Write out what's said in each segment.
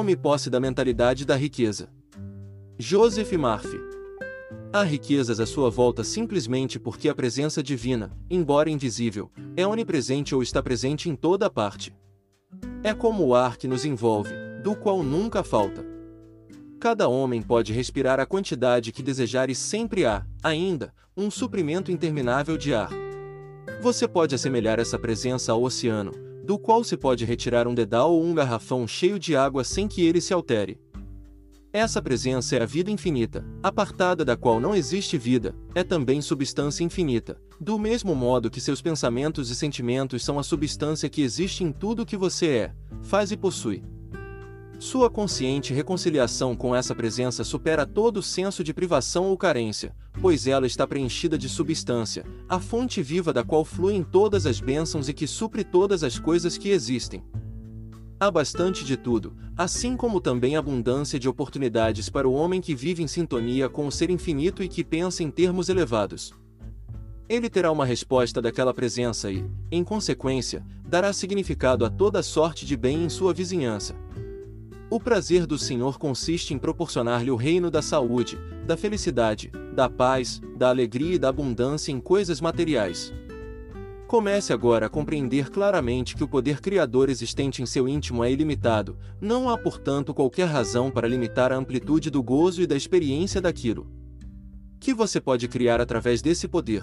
Tome posse da mentalidade da riqueza. Joseph Murphy. Há riquezas à sua volta simplesmente porque a presença divina, embora invisível, é onipresente ou está presente em toda parte. É como o ar que nos envolve, do qual nunca falta. Cada homem pode respirar a quantidade que desejar e sempre há, ainda, um suprimento interminável de ar. Você pode assemelhar essa presença ao oceano, do qual se pode retirar um dedal ou um garrafão cheio de água sem que ele se altere. Essa presença é a vida infinita, apartada da qual não existe vida, é também substância infinita, do mesmo modo que seus pensamentos e sentimentos são a substância que existe em tudo que você é, faz e possui. Sua consciente reconciliação com essa presença supera todo senso de privação ou carência, pois ela está preenchida de substância, a fonte viva da qual fluem todas as bênçãos e que supre todas as coisas que existem. Há bastante de tudo, assim como também abundância de oportunidades para o homem que vive em sintonia com o ser infinito e que pensa em termos elevados. Ele terá uma resposta daquela presença e, em consequência, dará significado a toda sorte de bem em sua vizinhança. O prazer do Senhor consiste em proporcionar-lhe o reino da saúde, da felicidade, da paz, da alegria e da abundância em coisas materiais. Comece agora a compreender claramente que o poder criador existente em seu íntimo é ilimitado, não há portanto qualquer razão para limitar a amplitude do gozo e da experiência daquilo que você pode criar através desse poder.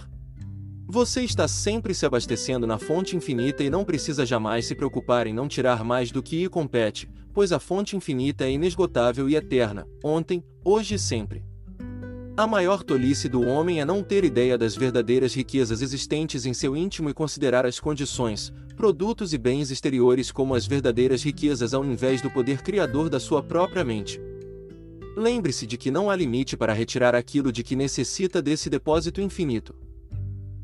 Você está sempre se abastecendo na fonte infinita e não precisa jamais se preocupar em não tirar mais do que lhe compete, pois a fonte infinita é inesgotável e eterna, ontem, hoje e sempre. A maior tolice do homem é não ter ideia das verdadeiras riquezas existentes em seu íntimo e considerar as condições, produtos e bens exteriores como as verdadeiras riquezas ao invés do poder criador da sua própria mente. Lembre-se de que não há limite para retirar aquilo de que necessita desse depósito infinito.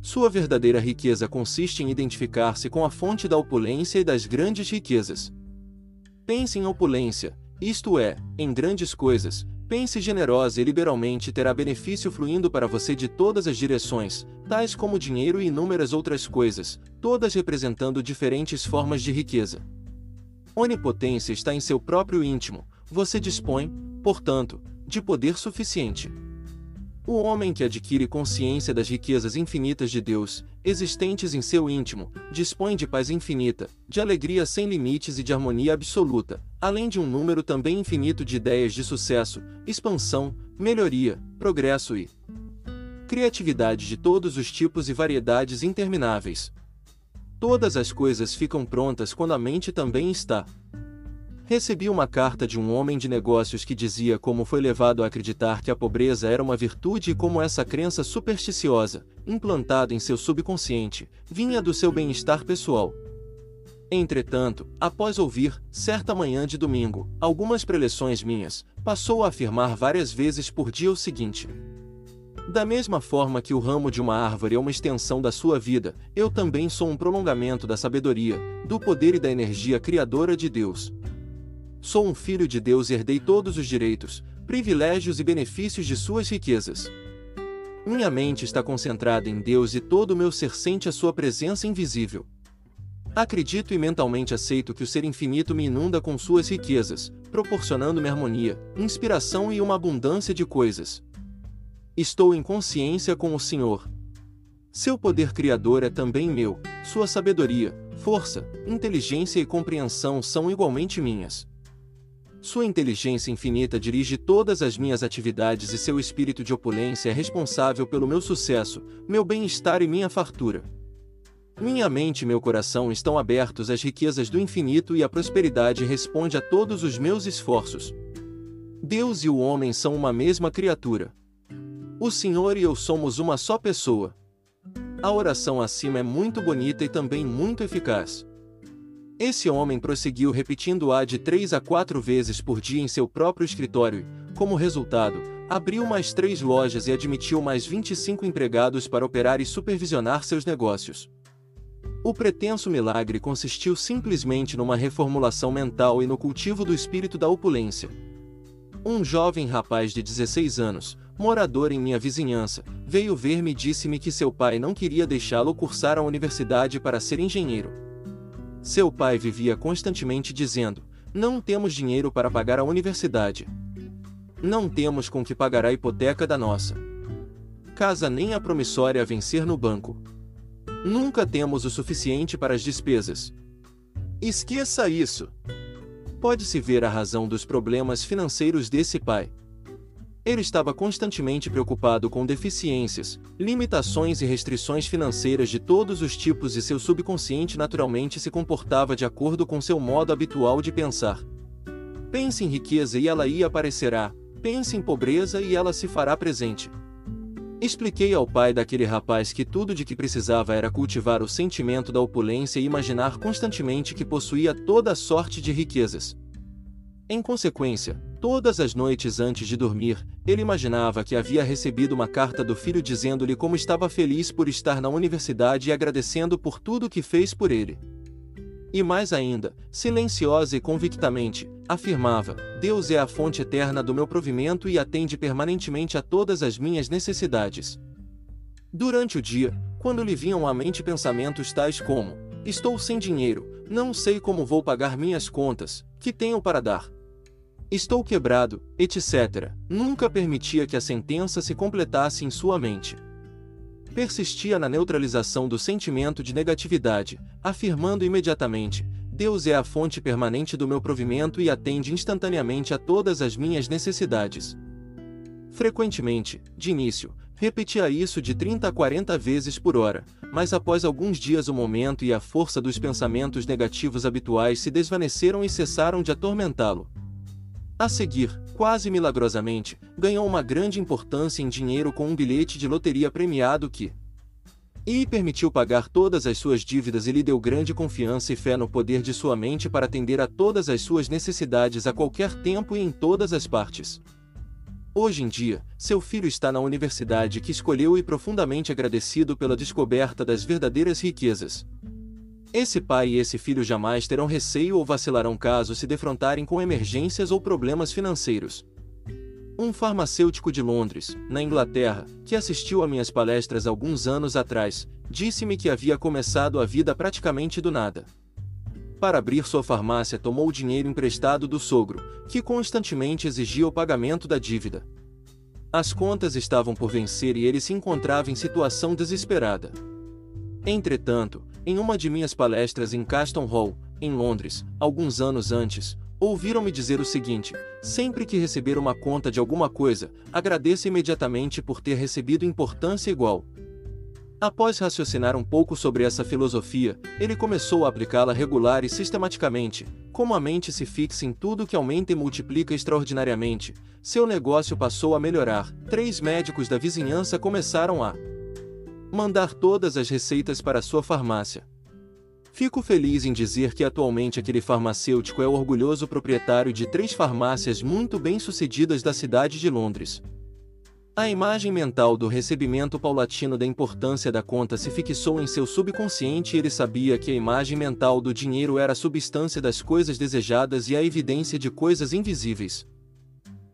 Sua verdadeira riqueza consiste em identificar-se com a fonte da opulência e das grandes riquezas. Pense em opulência, isto é, em grandes coisas, pense generosa e liberalmente terá benefício fluindo para você de todas as direções, tais como dinheiro e inúmeras outras coisas, todas representando diferentes formas de riqueza. Onipotência está em seu próprio íntimo, você dispõe, portanto, de poder suficiente. O homem que adquire consciência das riquezas infinitas de Deus, existentes em seu íntimo, dispõe de paz infinita, de alegria sem limites e de harmonia absoluta, além de um número também infinito de ideias de sucesso, expansão, melhoria, progresso e criatividade de todos os tipos e variedades intermináveis. Todas as coisas ficam prontas quando a mente também está. Recebi uma carta de um homem de negócios que dizia como foi levado a acreditar que a pobreza era uma virtude e como essa crença supersticiosa, implantada em seu subconsciente, vinha do seu bem-estar pessoal. Entretanto, após ouvir, certa manhã de domingo, algumas preleções minhas, passou a afirmar várias vezes por dia o seguinte: Da mesma forma que o ramo de uma árvore é uma extensão da sua vida, eu também sou um prolongamento da sabedoria, do poder e da energia criadora de Deus. Sou um filho de Deus e herdei todos os direitos, privilégios e benefícios de suas riquezas. Minha mente está concentrada em Deus e todo o meu ser sente a sua presença invisível. Acredito e mentalmente aceito que o ser infinito me inunda com suas riquezas, proporcionando-me harmonia, inspiração e uma abundância de coisas. Estou em consciência com o Senhor. Seu poder criador é também meu, sua sabedoria, força, inteligência e compreensão são igualmente minhas. Sua inteligência infinita dirige todas as minhas atividades e seu espírito de opulência é responsável pelo meu sucesso, meu bem-estar e minha fartura. Minha mente e meu coração estão abertos às riquezas do infinito e a prosperidade responde a todos os meus esforços. Deus e o homem são uma mesma criatura. O Senhor e eu somos uma só pessoa. A oração acima é muito bonita e também muito eficaz. Esse homem prosseguiu repetindo-a de três a quatro vezes por dia em seu próprio escritório como resultado, abriu mais três lojas e admitiu mais 25 empregados para operar e supervisionar seus negócios. O pretenso milagre consistiu simplesmente numa reformulação mental e no cultivo do espírito da opulência. Um jovem rapaz de 16 anos, morador em minha vizinhança, veio ver-me e disse-me que seu pai não queria deixá-lo cursar a universidade para ser engenheiro. Seu pai vivia constantemente dizendo: Não temos dinheiro para pagar a universidade. Não temos com que pagar a hipoteca da nossa casa nem a promissória a vencer no banco. Nunca temos o suficiente para as despesas. Esqueça isso. Pode-se ver a razão dos problemas financeiros desse pai. Ele estava constantemente preocupado com deficiências, limitações e restrições financeiras de todos os tipos e seu subconsciente naturalmente se comportava de acordo com seu modo habitual de pensar. Pense em riqueza e ela aí aparecerá, pense em pobreza e ela se fará presente. Expliquei ao pai daquele rapaz que tudo de que precisava era cultivar o sentimento da opulência e imaginar constantemente que possuía toda a sorte de riquezas. Em consequência, todas as noites antes de dormir, ele imaginava que havia recebido uma carta do filho dizendo-lhe como estava feliz por estar na universidade e agradecendo por tudo que fez por ele. E mais ainda, silenciosa e convictamente, afirmava: Deus é a fonte eterna do meu provimento e atende permanentemente a todas as minhas necessidades. Durante o dia, quando lhe vinham à mente pensamentos tais como: Estou sem dinheiro, não sei como vou pagar minhas contas, que tenho para dar? Estou quebrado, etc. Nunca permitia que a sentença se completasse em sua mente. Persistia na neutralização do sentimento de negatividade, afirmando imediatamente: Deus é a fonte permanente do meu provimento e atende instantaneamente a todas as minhas necessidades. Frequentemente, de início, repetia isso de 30 a 40 vezes por hora, mas após alguns dias o momento e a força dos pensamentos negativos habituais se desvaneceram e cessaram de atormentá-lo. A seguir, quase milagrosamente, ganhou uma grande importância em dinheiro com um bilhete de loteria premiado que e permitiu pagar todas as suas dívidas e lhe deu grande confiança e fé no poder de sua mente para atender a todas as suas necessidades a qualquer tempo e em todas as partes. Hoje em dia, seu filho está na universidade que escolheu e profundamente agradecido pela descoberta das verdadeiras riquezas. Esse pai e esse filho jamais terão receio ou vacilarão caso se defrontarem com emergências ou problemas financeiros. Um farmacêutico de Londres, na Inglaterra, que assistiu a minhas palestras alguns anos atrás, disse-me que havia começado a vida praticamente do nada. Para abrir sua farmácia, tomou o dinheiro emprestado do sogro, que constantemente exigia o pagamento da dívida. As contas estavam por vencer e ele se encontrava em situação desesperada. Entretanto, em uma de minhas palestras em Caston Hall, em Londres, alguns anos antes, ouviram-me dizer o seguinte: sempre que receber uma conta de alguma coisa, agradeça imediatamente por ter recebido importância igual. Após raciocinar um pouco sobre essa filosofia, ele começou a aplicá-la regular e sistematicamente. Como a mente se fixa em tudo que aumenta e multiplica extraordinariamente, seu negócio passou a melhorar. Três médicos da vizinhança começaram a mandar todas as receitas para sua farmácia. Fico feliz em dizer que atualmente aquele farmacêutico é o orgulhoso proprietário de três farmácias muito bem-sucedidas da cidade de Londres. A imagem mental do recebimento paulatino da importância da conta se fixou em seu subconsciente e ele sabia que a imagem mental do dinheiro era a substância das coisas desejadas e a evidência de coisas invisíveis.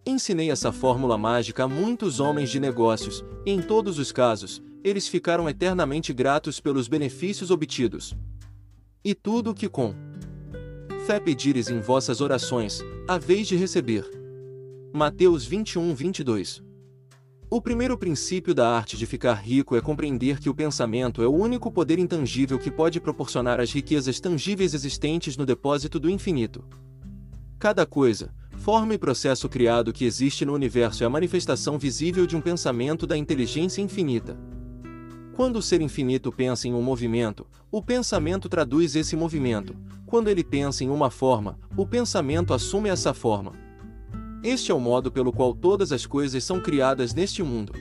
Ensinei essa fórmula mágica a muitos homens de negócios, e em todos os casos, eles ficaram eternamente gratos pelos benefícios obtidos. E tudo o que com fé pedires em vossas orações, a vez de receber. Mateus 21, 22 o primeiro princípio da arte de ficar rico é compreender que o pensamento é o único poder intangível que pode proporcionar as riquezas tangíveis existentes no depósito do infinito. Cada coisa, forma e processo criado que existe no universo é a manifestação visível de um pensamento da inteligência infinita. Quando o ser infinito pensa em um movimento, o pensamento traduz esse movimento. Quando ele pensa em uma forma, o pensamento assume essa forma. Este é o modo pelo qual todas as coisas são criadas neste mundo.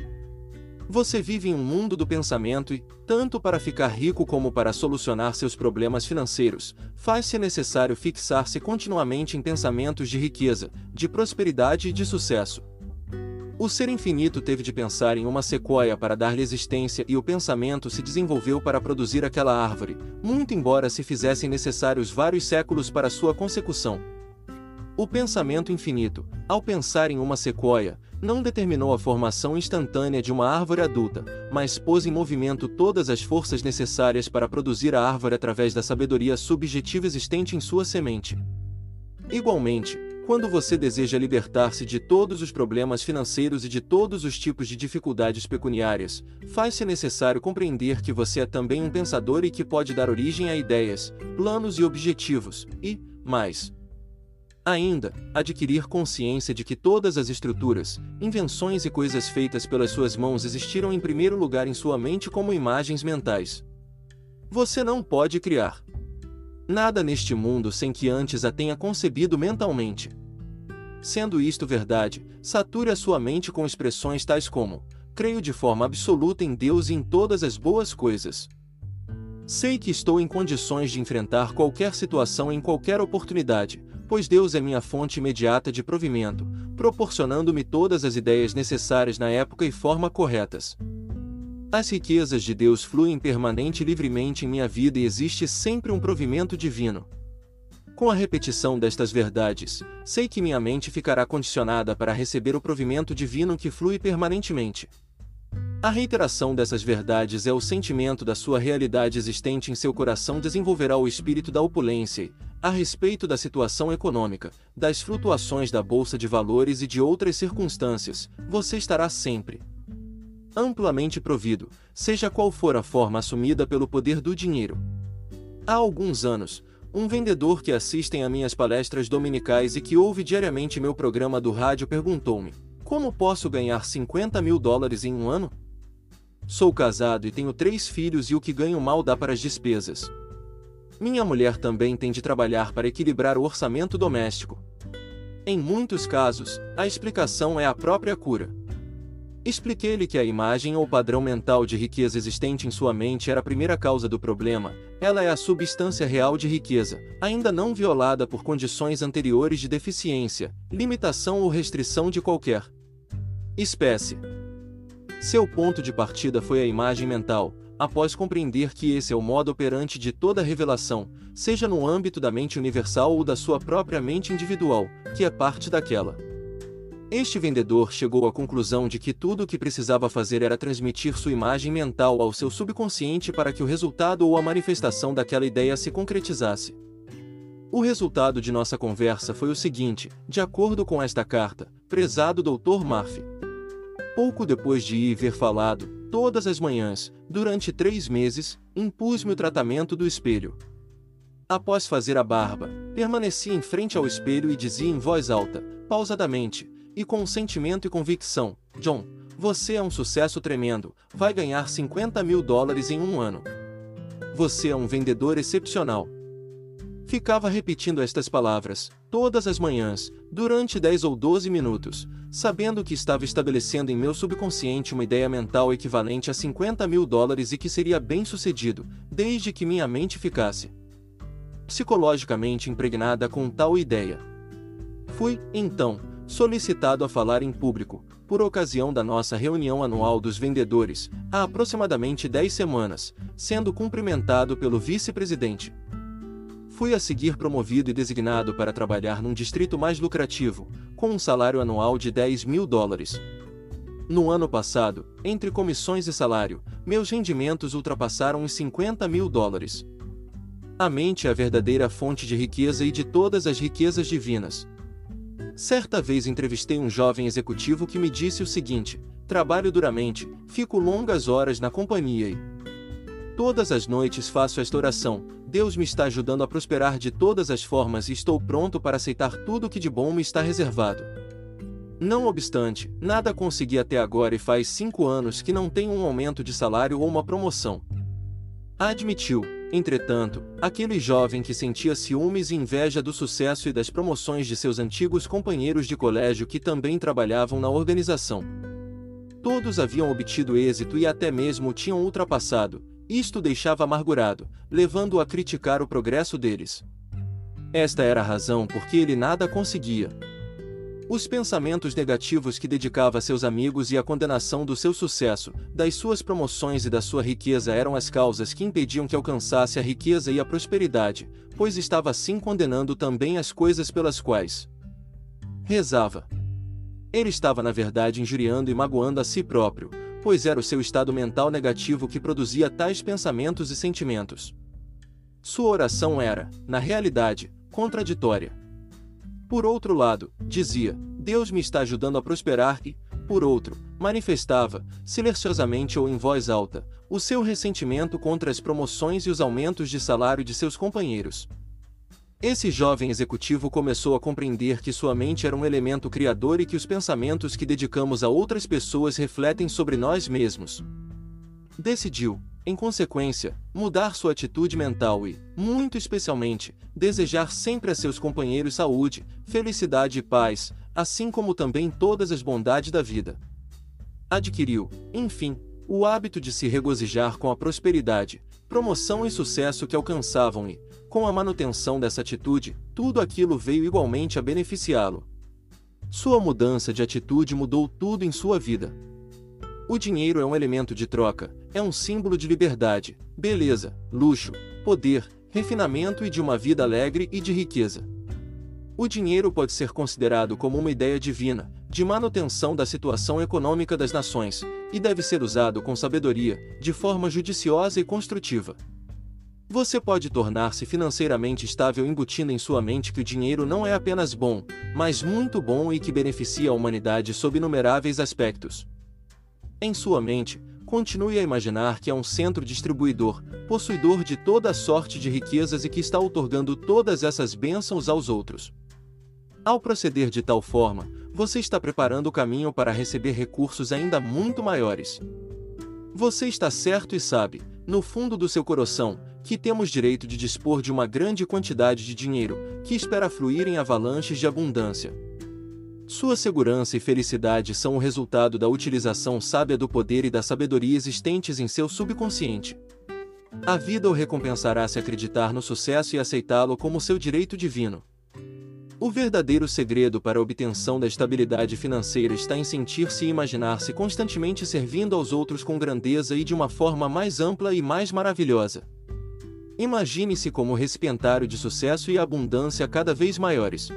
Você vive em um mundo do pensamento e, tanto para ficar rico como para solucionar seus problemas financeiros, faz-se necessário fixar-se continuamente em pensamentos de riqueza, de prosperidade e de sucesso. O ser infinito teve de pensar em uma sequoia para dar-lhe existência e o pensamento se desenvolveu para produzir aquela árvore, muito embora se fizessem necessários vários séculos para sua consecução. O pensamento infinito, ao pensar em uma sequoia, não determinou a formação instantânea de uma árvore adulta, mas pôs em movimento todas as forças necessárias para produzir a árvore através da sabedoria subjetiva existente em sua semente. Igualmente, quando você deseja libertar-se de todos os problemas financeiros e de todos os tipos de dificuldades pecuniárias, faz-se necessário compreender que você é também um pensador e que pode dar origem a ideias, planos e objetivos, e, mais, Ainda, adquirir consciência de que todas as estruturas, invenções e coisas feitas pelas suas mãos existiram em primeiro lugar em sua mente como imagens mentais. Você não pode criar nada neste mundo sem que antes a tenha concebido mentalmente. Sendo isto verdade, sature a sua mente com expressões tais como: creio de forma absoluta em Deus e em todas as boas coisas. Sei que estou em condições de enfrentar qualquer situação em qualquer oportunidade, pois Deus é minha fonte imediata de provimento, proporcionando-me todas as ideias necessárias na época e forma corretas. As riquezas de Deus fluem permanente e livremente em minha vida e existe sempre um provimento divino. Com a repetição destas verdades, sei que minha mente ficará condicionada para receber o provimento divino que flui permanentemente. A reiteração dessas verdades é o sentimento da sua realidade existente em seu coração desenvolverá o espírito da opulência a respeito da situação econômica, das flutuações da bolsa de valores e de outras circunstâncias, você estará sempre amplamente provido, seja qual for a forma assumida pelo poder do dinheiro. Há alguns anos, um vendedor que assiste a minhas palestras dominicais e que ouve diariamente meu programa do rádio perguntou-me: Como posso ganhar 50 mil dólares em um ano? Sou casado e tenho três filhos e o que ganho mal dá para as despesas. Minha mulher também tem de trabalhar para equilibrar o orçamento doméstico. Em muitos casos, a explicação é a própria cura. Expliquei-lhe que a imagem ou padrão mental de riqueza existente em sua mente era a primeira causa do problema, ela é a substância real de riqueza, ainda não violada por condições anteriores de deficiência, limitação ou restrição de qualquer espécie. Seu ponto de partida foi a imagem mental, após compreender que esse é o modo operante de toda revelação, seja no âmbito da mente universal ou da sua própria mente individual, que é parte daquela. Este vendedor chegou à conclusão de que tudo o que precisava fazer era transmitir sua imagem mental ao seu subconsciente para que o resultado ou a manifestação daquela ideia se concretizasse. O resultado de nossa conversa foi o seguinte, de acordo com esta carta, prezado Dr. Murphy. Pouco depois de ir ver falado, Todas as manhãs, durante três meses, impus-me o tratamento do espelho. Após fazer a barba, permaneci em frente ao espelho e dizia em voz alta, pausadamente, e com sentimento e convicção: John, você é um sucesso tremendo, vai ganhar 50 mil dólares em um ano. Você é um vendedor excepcional. Ficava repetindo estas palavras, todas as manhãs, durante 10 ou 12 minutos, sabendo que estava estabelecendo em meu subconsciente uma ideia mental equivalente a 50 mil dólares e que seria bem sucedido, desde que minha mente ficasse psicologicamente impregnada com tal ideia. Fui, então, solicitado a falar em público, por ocasião da nossa reunião anual dos vendedores, há aproximadamente 10 semanas, sendo cumprimentado pelo vice-presidente. Fui a seguir promovido e designado para trabalhar num distrito mais lucrativo, com um salário anual de 10 mil dólares. No ano passado, entre comissões e salário, meus rendimentos ultrapassaram os 50 mil dólares. A mente é a verdadeira fonte de riqueza e de todas as riquezas divinas. Certa vez entrevistei um jovem executivo que me disse o seguinte: trabalho duramente, fico longas horas na companhia e, Todas as noites faço esta oração: Deus me está ajudando a prosperar de todas as formas e estou pronto para aceitar tudo o que de bom me está reservado. Não obstante, nada consegui até agora e faz cinco anos que não tenho um aumento de salário ou uma promoção. Admitiu, entretanto, aquele jovem que sentia ciúmes e inveja do sucesso e das promoções de seus antigos companheiros de colégio que também trabalhavam na organização. Todos haviam obtido êxito e até mesmo tinham ultrapassado, isto deixava amargurado, levando-o a criticar o progresso deles. Esta era a razão por que ele nada conseguia. Os pensamentos negativos que dedicava a seus amigos e a condenação do seu sucesso, das suas promoções e da sua riqueza eram as causas que impediam que alcançasse a riqueza e a prosperidade, pois estava assim condenando também as coisas pelas quais rezava. Ele estava na verdade injuriando e magoando a si próprio, pois era o seu estado mental negativo que produzia tais pensamentos e sentimentos. Sua oração era, na realidade, contraditória. Por outro lado, dizia, Deus me está ajudando a prosperar e, por outro, manifestava, silenciosamente ou em voz alta, o seu ressentimento contra as promoções e os aumentos de salário de seus companheiros. Esse jovem executivo começou a compreender que sua mente era um elemento criador e que os pensamentos que dedicamos a outras pessoas refletem sobre nós mesmos. Decidiu, em consequência, mudar sua atitude mental e, muito especialmente, desejar sempre a seus companheiros saúde, felicidade e paz, assim como também todas as bondades da vida. Adquiriu, enfim, o hábito de se regozijar com a prosperidade, promoção e sucesso que alcançavam e, com a manutenção dessa atitude, tudo aquilo veio igualmente a beneficiá-lo. Sua mudança de atitude mudou tudo em sua vida. O dinheiro é um elemento de troca, é um símbolo de liberdade, beleza, luxo, poder, refinamento e de uma vida alegre e de riqueza. O dinheiro pode ser considerado como uma ideia divina, de manutenção da situação econômica das nações, e deve ser usado com sabedoria, de forma judiciosa e construtiva. Você pode tornar-se financeiramente estável embutindo em sua mente que o dinheiro não é apenas bom, mas muito bom e que beneficia a humanidade sob inumeráveis aspectos. Em sua mente, continue a imaginar que é um centro distribuidor, possuidor de toda sorte de riquezas e que está otorgando todas essas bênçãos aos outros. Ao proceder de tal forma, você está preparando o caminho para receber recursos ainda muito maiores. Você está certo e sabe, no fundo do seu coração, que temos direito de dispor de uma grande quantidade de dinheiro, que espera fluir em avalanches de abundância. Sua segurança e felicidade são o resultado da utilização sábia do poder e da sabedoria existentes em seu subconsciente. A vida o recompensará se acreditar no sucesso e aceitá-lo como seu direito divino. O verdadeiro segredo para a obtenção da estabilidade financeira está em sentir-se e imaginar-se constantemente servindo aos outros com grandeza e de uma forma mais ampla e mais maravilhosa. Imagine-se como recipientário de sucesso e abundância cada vez maiores.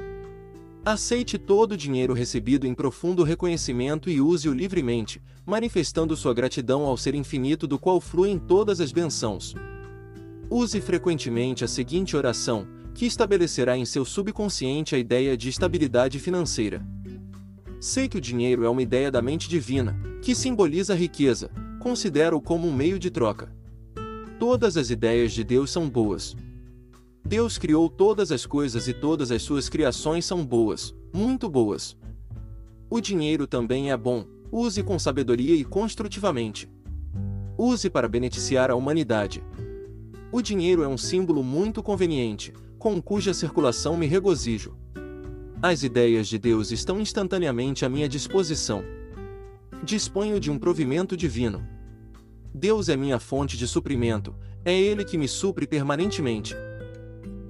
Aceite todo o dinheiro recebido em profundo reconhecimento e use-o livremente, manifestando sua gratidão ao ser infinito do qual fluem todas as bênçãos. Use frequentemente a seguinte oração, que estabelecerá em seu subconsciente a ideia de estabilidade financeira. Sei que o dinheiro é uma ideia da mente divina, que simboliza a riqueza, considero-o como um meio de troca. Todas as ideias de Deus são boas. Deus criou todas as coisas e todas as suas criações são boas, muito boas. O dinheiro também é bom, use com sabedoria e construtivamente. Use para beneficiar a humanidade. O dinheiro é um símbolo muito conveniente, com cuja circulação me regozijo. As ideias de Deus estão instantaneamente à minha disposição. Disponho de um provimento divino. Deus é minha fonte de suprimento, é Ele que me supre permanentemente.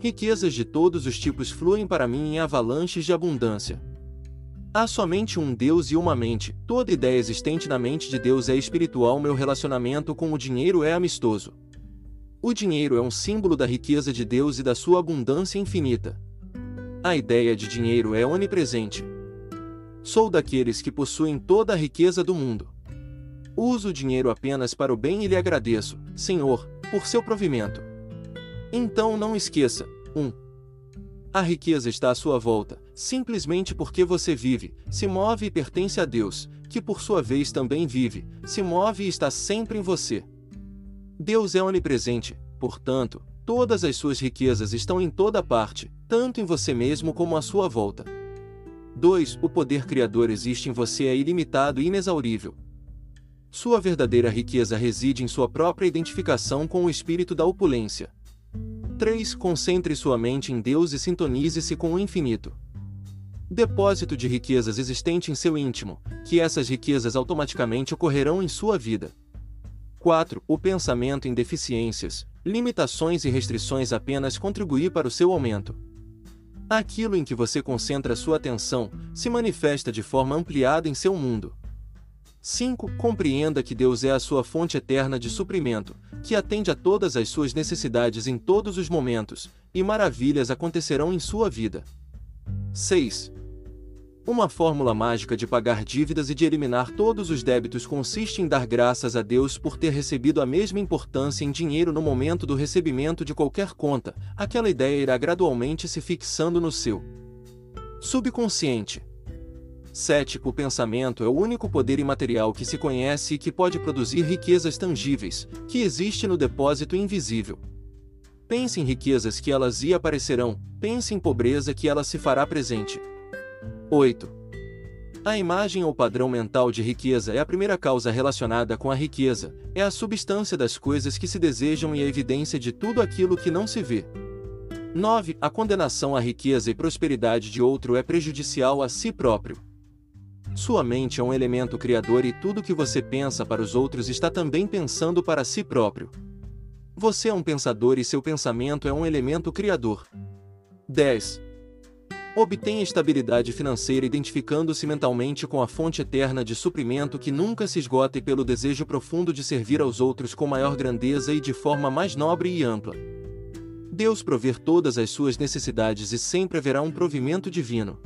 Riquezas de todos os tipos fluem para mim em avalanches de abundância. Há somente um Deus e uma mente, toda ideia existente na mente de Deus é espiritual, meu relacionamento com o dinheiro é amistoso. O dinheiro é um símbolo da riqueza de Deus e da sua abundância infinita. A ideia de dinheiro é onipresente. Sou daqueles que possuem toda a riqueza do mundo. Uso o dinheiro apenas para o bem e lhe agradeço, Senhor, por seu provimento. Então não esqueça: 1. Um, a riqueza está à sua volta, simplesmente porque você vive, se move e pertence a Deus, que por sua vez também vive, se move e está sempre em você. Deus é onipresente, portanto, todas as suas riquezas estão em toda parte, tanto em você mesmo como à sua volta. 2. O poder criador existe em você é ilimitado e inexaurível, sua verdadeira riqueza reside em sua própria identificação com o espírito da opulência. 3. Concentre sua mente em Deus e sintonize-se com o infinito. Depósito de riquezas existente em seu íntimo, que essas riquezas automaticamente ocorrerão em sua vida. 4. O pensamento em deficiências, limitações e restrições apenas contribuir para o seu aumento. Aquilo em que você concentra sua atenção se manifesta de forma ampliada em seu mundo. 5. Compreenda que Deus é a sua fonte eterna de suprimento, que atende a todas as suas necessidades em todos os momentos, e maravilhas acontecerão em sua vida. 6. Uma fórmula mágica de pagar dívidas e de eliminar todos os débitos consiste em dar graças a Deus por ter recebido a mesma importância em dinheiro no momento do recebimento de qualquer conta, aquela ideia irá gradualmente se fixando no seu Subconsciente. 7. O pensamento é o único poder imaterial que se conhece e que pode produzir riquezas tangíveis, que existe no depósito invisível. Pense em riquezas que elas e aparecerão, pense em pobreza que ela se fará presente. 8. A imagem ou padrão mental de riqueza é a primeira causa relacionada com a riqueza, é a substância das coisas que se desejam e a evidência de tudo aquilo que não se vê. 9. A condenação à riqueza e prosperidade de outro é prejudicial a si próprio. Sua mente é um elemento criador e tudo que você pensa para os outros está também pensando para si próprio. Você é um pensador e seu pensamento é um elemento criador. 10. Obtenha estabilidade financeira identificando-se mentalmente com a fonte eterna de suprimento que nunca se esgota e pelo desejo profundo de servir aos outros com maior grandeza e de forma mais nobre e ampla. Deus prover todas as suas necessidades e sempre haverá um provimento divino.